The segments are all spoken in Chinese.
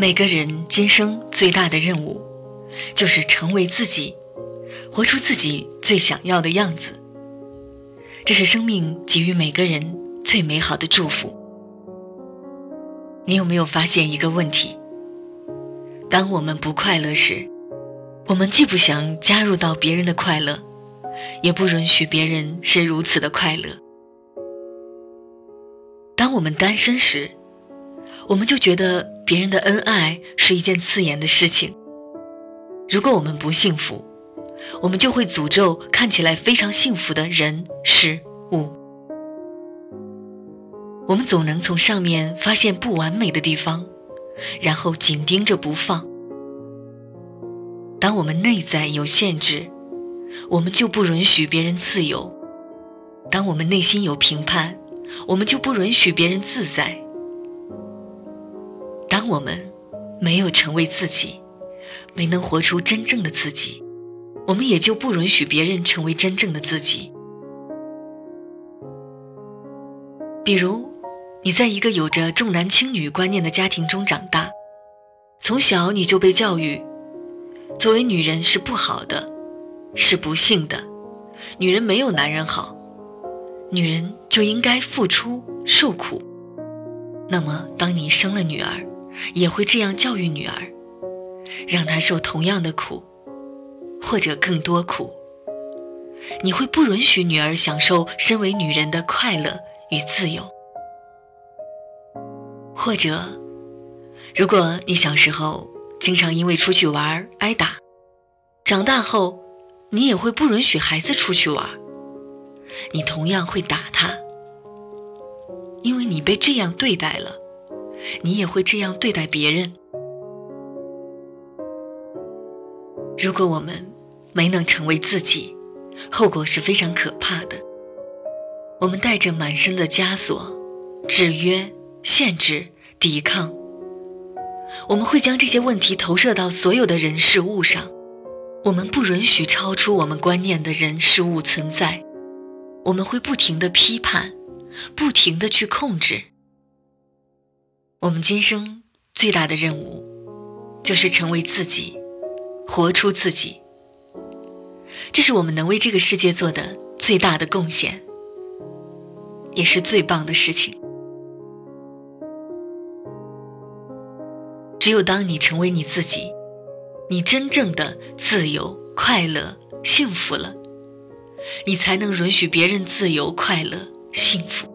每个人今生最大的任务，就是成为自己，活出自己最想要的样子。这是生命给予每个人最美好的祝福。你有没有发现一个问题？当我们不快乐时，我们既不想加入到别人的快乐，也不允许别人是如此的快乐。当我们单身时，我们就觉得别人的恩爱是一件刺眼的事情。如果我们不幸福，我们就会诅咒看起来非常幸福的人事物。我们总能从上面发现不完美的地方，然后紧盯着不放。当我们内在有限制，我们就不允许别人自由；当我们内心有评判，我们就不允许别人自在。我们没有成为自己，没能活出真正的自己，我们也就不允许别人成为真正的自己。比如，你在一个有着重男轻女观念的家庭中长大，从小你就被教育。作为女人是不好的，是不幸的，女人没有男人好，女人就应该付出受苦。那么，当你生了女儿，也会这样教育女儿，让她受同样的苦，或者更多苦。你会不允许女儿享受身为女人的快乐与自由，或者，如果你小时候。经常因为出去玩挨打，长大后，你也会不允许孩子出去玩。你同样会打他，因为你被这样对待了，你也会这样对待别人。如果我们没能成为自己，后果是非常可怕的。我们带着满身的枷锁、制约、限制、抵抗。我们会将这些问题投射到所有的人事物上，我们不允许超出我们观念的人事物存在，我们会不停的批判，不停的去控制。我们今生最大的任务，就是成为自己，活出自己。这是我们能为这个世界做的最大的贡献，也是最棒的事情。只有当你成为你自己，你真正的自由、快乐、幸福了，你才能允许别人自由、快乐、幸福。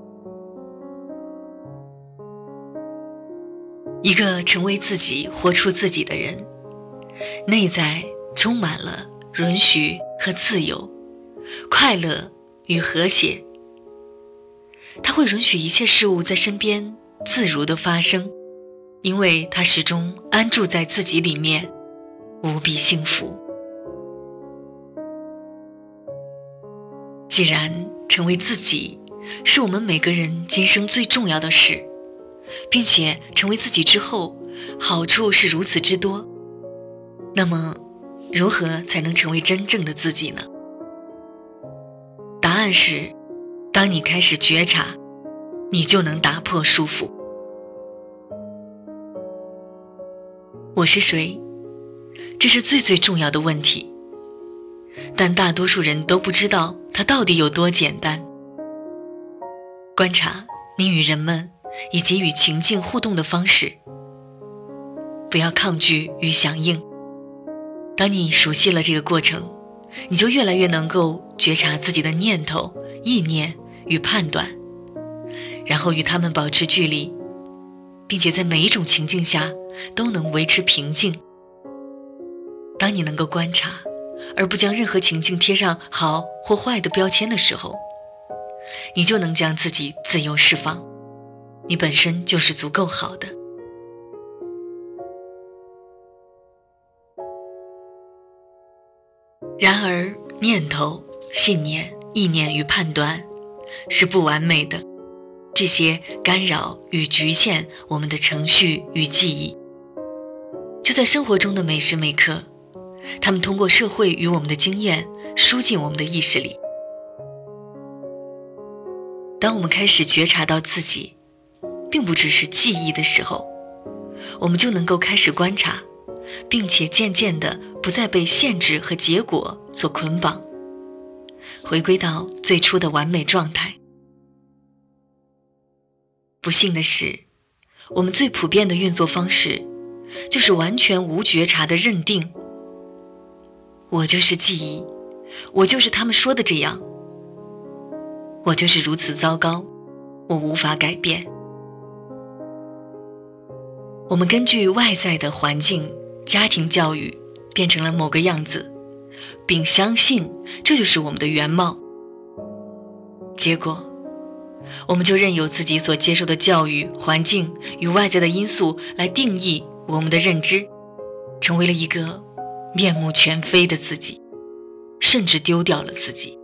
一个成为自己、活出自己的人，内在充满了允许和自由、快乐与和谐。他会允许一切事物在身边自如的发生。因为他始终安住在自己里面，无比幸福。既然成为自己是我们每个人今生最重要的事，并且成为自己之后好处是如此之多，那么如何才能成为真正的自己呢？答案是：当你开始觉察，你就能打破束缚。我是谁？这是最最重要的问题，但大多数人都不知道它到底有多简单。观察你与人们以及与情境互动的方式，不要抗拒与响应。当你熟悉了这个过程，你就越来越能够觉察自己的念头、意念与判断，然后与他们保持距离。并且在每一种情境下都能维持平静。当你能够观察，而不将任何情境贴上好或坏的标签的时候，你就能将自己自由释放。你本身就是足够好的。然而，念头、信念、意念与判断是不完美的。这些干扰与局限我们的程序与记忆，就在生活中的每时每刻，他们通过社会与我们的经验输进我们的意识里。当我们开始觉察到自己，并不只是记忆的时候，我们就能够开始观察，并且渐渐的不再被限制和结果所捆绑，回归到最初的完美状态。不幸的是，我们最普遍的运作方式，就是完全无觉察的认定：我就是记忆，我就是他们说的这样，我就是如此糟糕，我无法改变。我们根据外在的环境、家庭教育，变成了某个样子，并相信这就是我们的原貌。结果，我们就任由自己所接受的教育环境与外在的因素来定义我们的认知，成为了一个面目全非的自己，甚至丢掉了自己。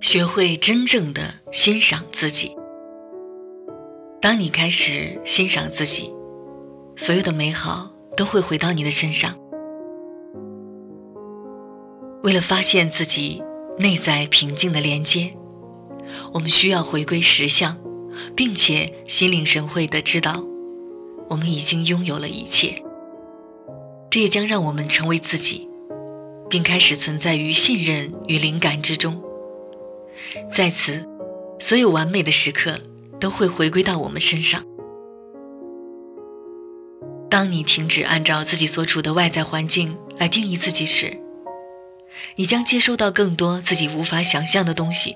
学会真正的欣赏自己。当你开始欣赏自己，所有的美好都会回到你的身上。为了发现自己内在平静的连接，我们需要回归实相，并且心领神会的知道，我们已经拥有了一切。这也将让我们成为自己，并开始存在于信任与灵感之中。在此，所有完美的时刻。都会回归到我们身上。当你停止按照自己所处的外在环境来定义自己时，你将接收到更多自己无法想象的东西。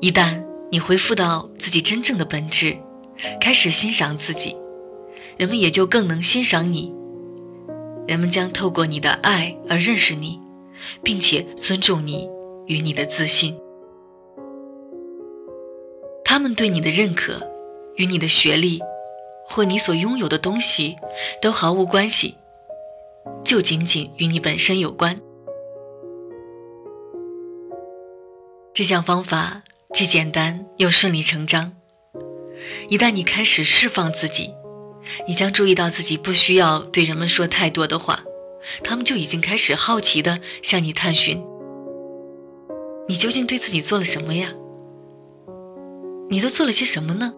一旦你恢复到自己真正的本质，开始欣赏自己，人们也就更能欣赏你。人们将透过你的爱而认识你，并且尊重你与你的自信。他们对你的认可，与你的学历，或你所拥有的东西，都毫无关系，就仅仅与你本身有关。这项方法既简单又顺理成章。一旦你开始释放自己，你将注意到自己不需要对人们说太多的话，他们就已经开始好奇的向你探寻：你究竟对自己做了什么呀？你都做了些什么呢？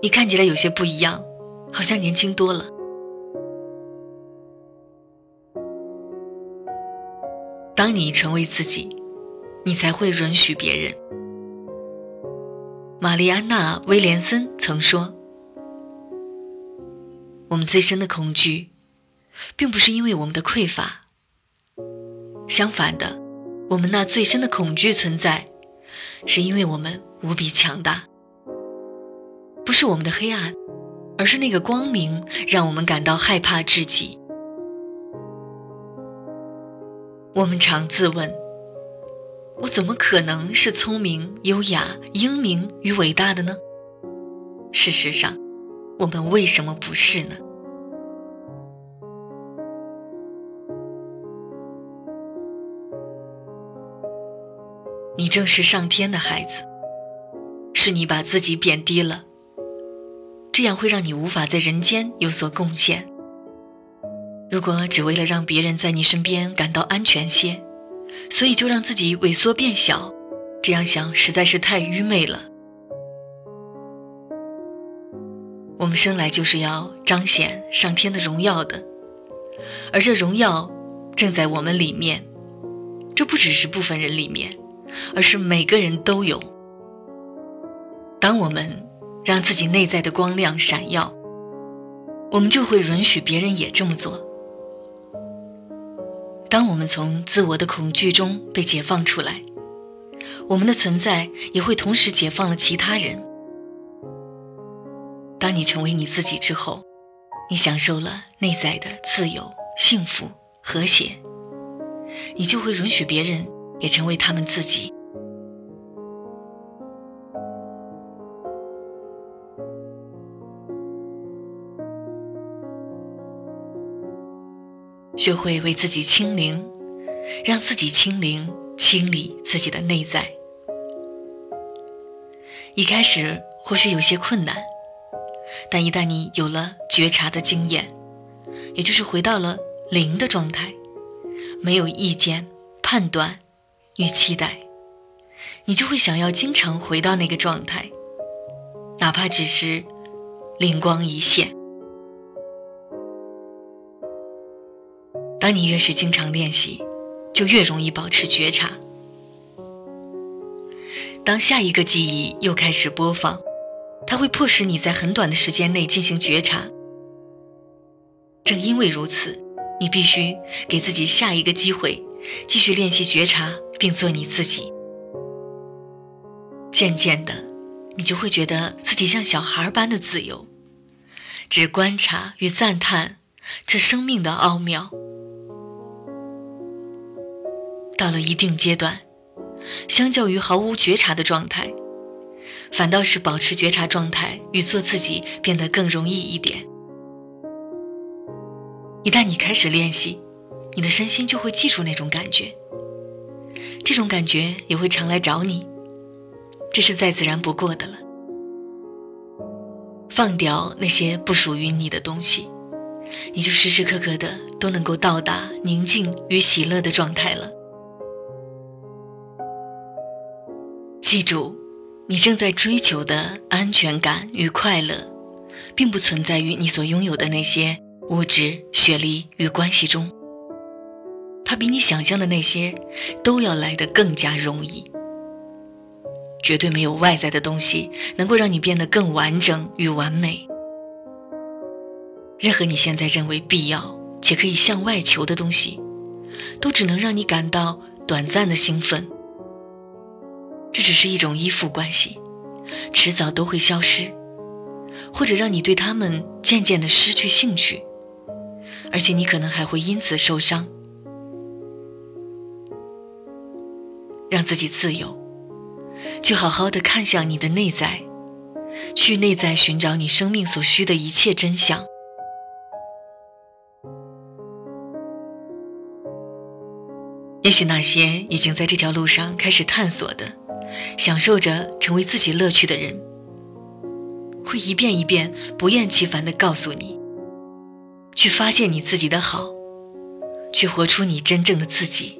你看起来有些不一样，好像年轻多了。当你成为自己，你才会允许别人。玛丽安娜·威廉森曾说：“我们最深的恐惧，并不是因为我们的匮乏，相反的，我们那最深的恐惧存在，是因为我们。”无比强大，不是我们的黑暗，而是那个光明让我们感到害怕至极。我们常自问：我怎么可能是聪明、优雅、英明与伟大的呢？事实上，我们为什么不是呢？你正是上天的孩子。是你把自己贬低了，这样会让你无法在人间有所贡献。如果只为了让别人在你身边感到安全些，所以就让自己萎缩变小，这样想实在是太愚昧了。我们生来就是要彰显上天的荣耀的，而这荣耀正在我们里面，这不只是部分人里面，而是每个人都有。当我们让自己内在的光亮闪耀，我们就会允许别人也这么做。当我们从自我的恐惧中被解放出来，我们的存在也会同时解放了其他人。当你成为你自己之后，你享受了内在的自由、幸福、和谐，你就会允许别人也成为他们自己。学会为自己清零，让自己清零，清理自己的内在。一开始或许有些困难，但一旦你有了觉察的经验，也就是回到了零的状态，没有意见、判断与期待，你就会想要经常回到那个状态，哪怕只是灵光一现。当你越是经常练习，就越容易保持觉察。当下一个记忆又开始播放，它会迫使你在很短的时间内进行觉察。正因为如此，你必须给自己下一个机会，继续练习觉察，并做你自己。渐渐的，你就会觉得自己像小孩般的自由，只观察与赞叹这生命的奥妙。到了一定阶段，相较于毫无觉察的状态，反倒是保持觉察状态与做自己变得更容易一点。一旦你开始练习，你的身心就会记住那种感觉，这种感觉也会常来找你。这是再自然不过的了。放掉那些不属于你的东西，你就时时刻刻的都能够到达宁静与喜乐的状态了。记住，你正在追求的安全感与快乐，并不存在于你所拥有的那些物质、学历与关系中。它比你想象的那些都要来得更加容易。绝对没有外在的东西能够让你变得更完整与完美。任何你现在认为必要且可以向外求的东西，都只能让你感到短暂的兴奋。这只是一种依附关系，迟早都会消失，或者让你对他们渐渐的失去兴趣，而且你可能还会因此受伤。让自己自由。去好好的看向你的内在，去内在寻找你生命所需的一切真相。也许那些已经在这条路上开始探索的，享受着成为自己乐趣的人，会一遍一遍不厌其烦的告诉你：去发现你自己的好，去活出你真正的自己，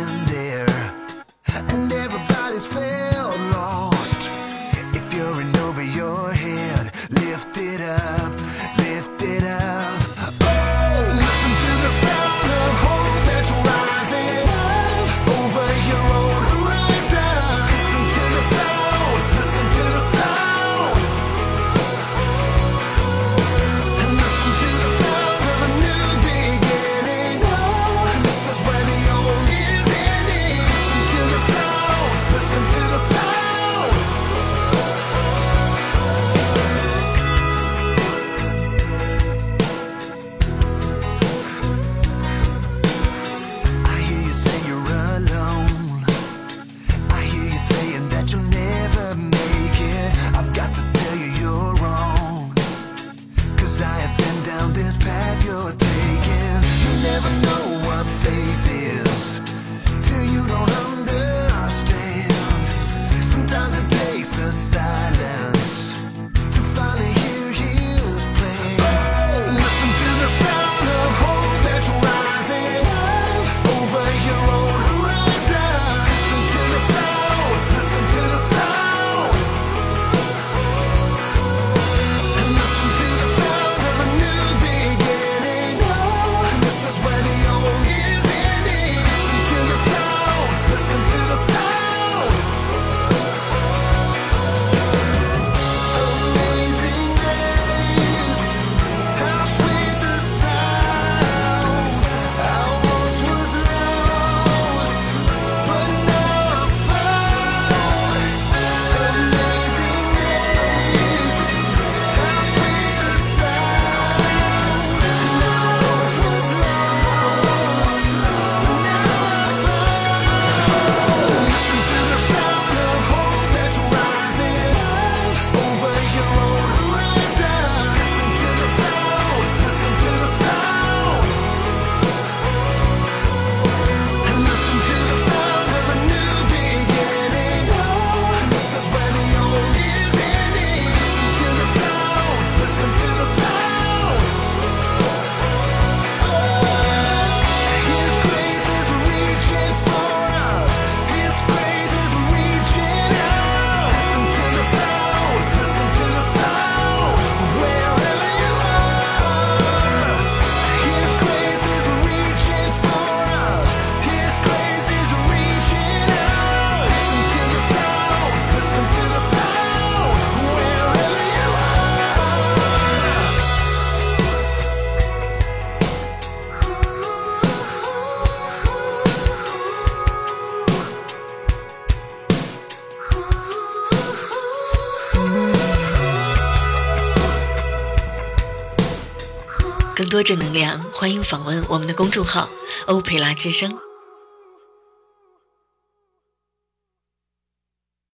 and everybody's fair. 正能量，欢迎访问我们的公众号“欧佩拉之声”。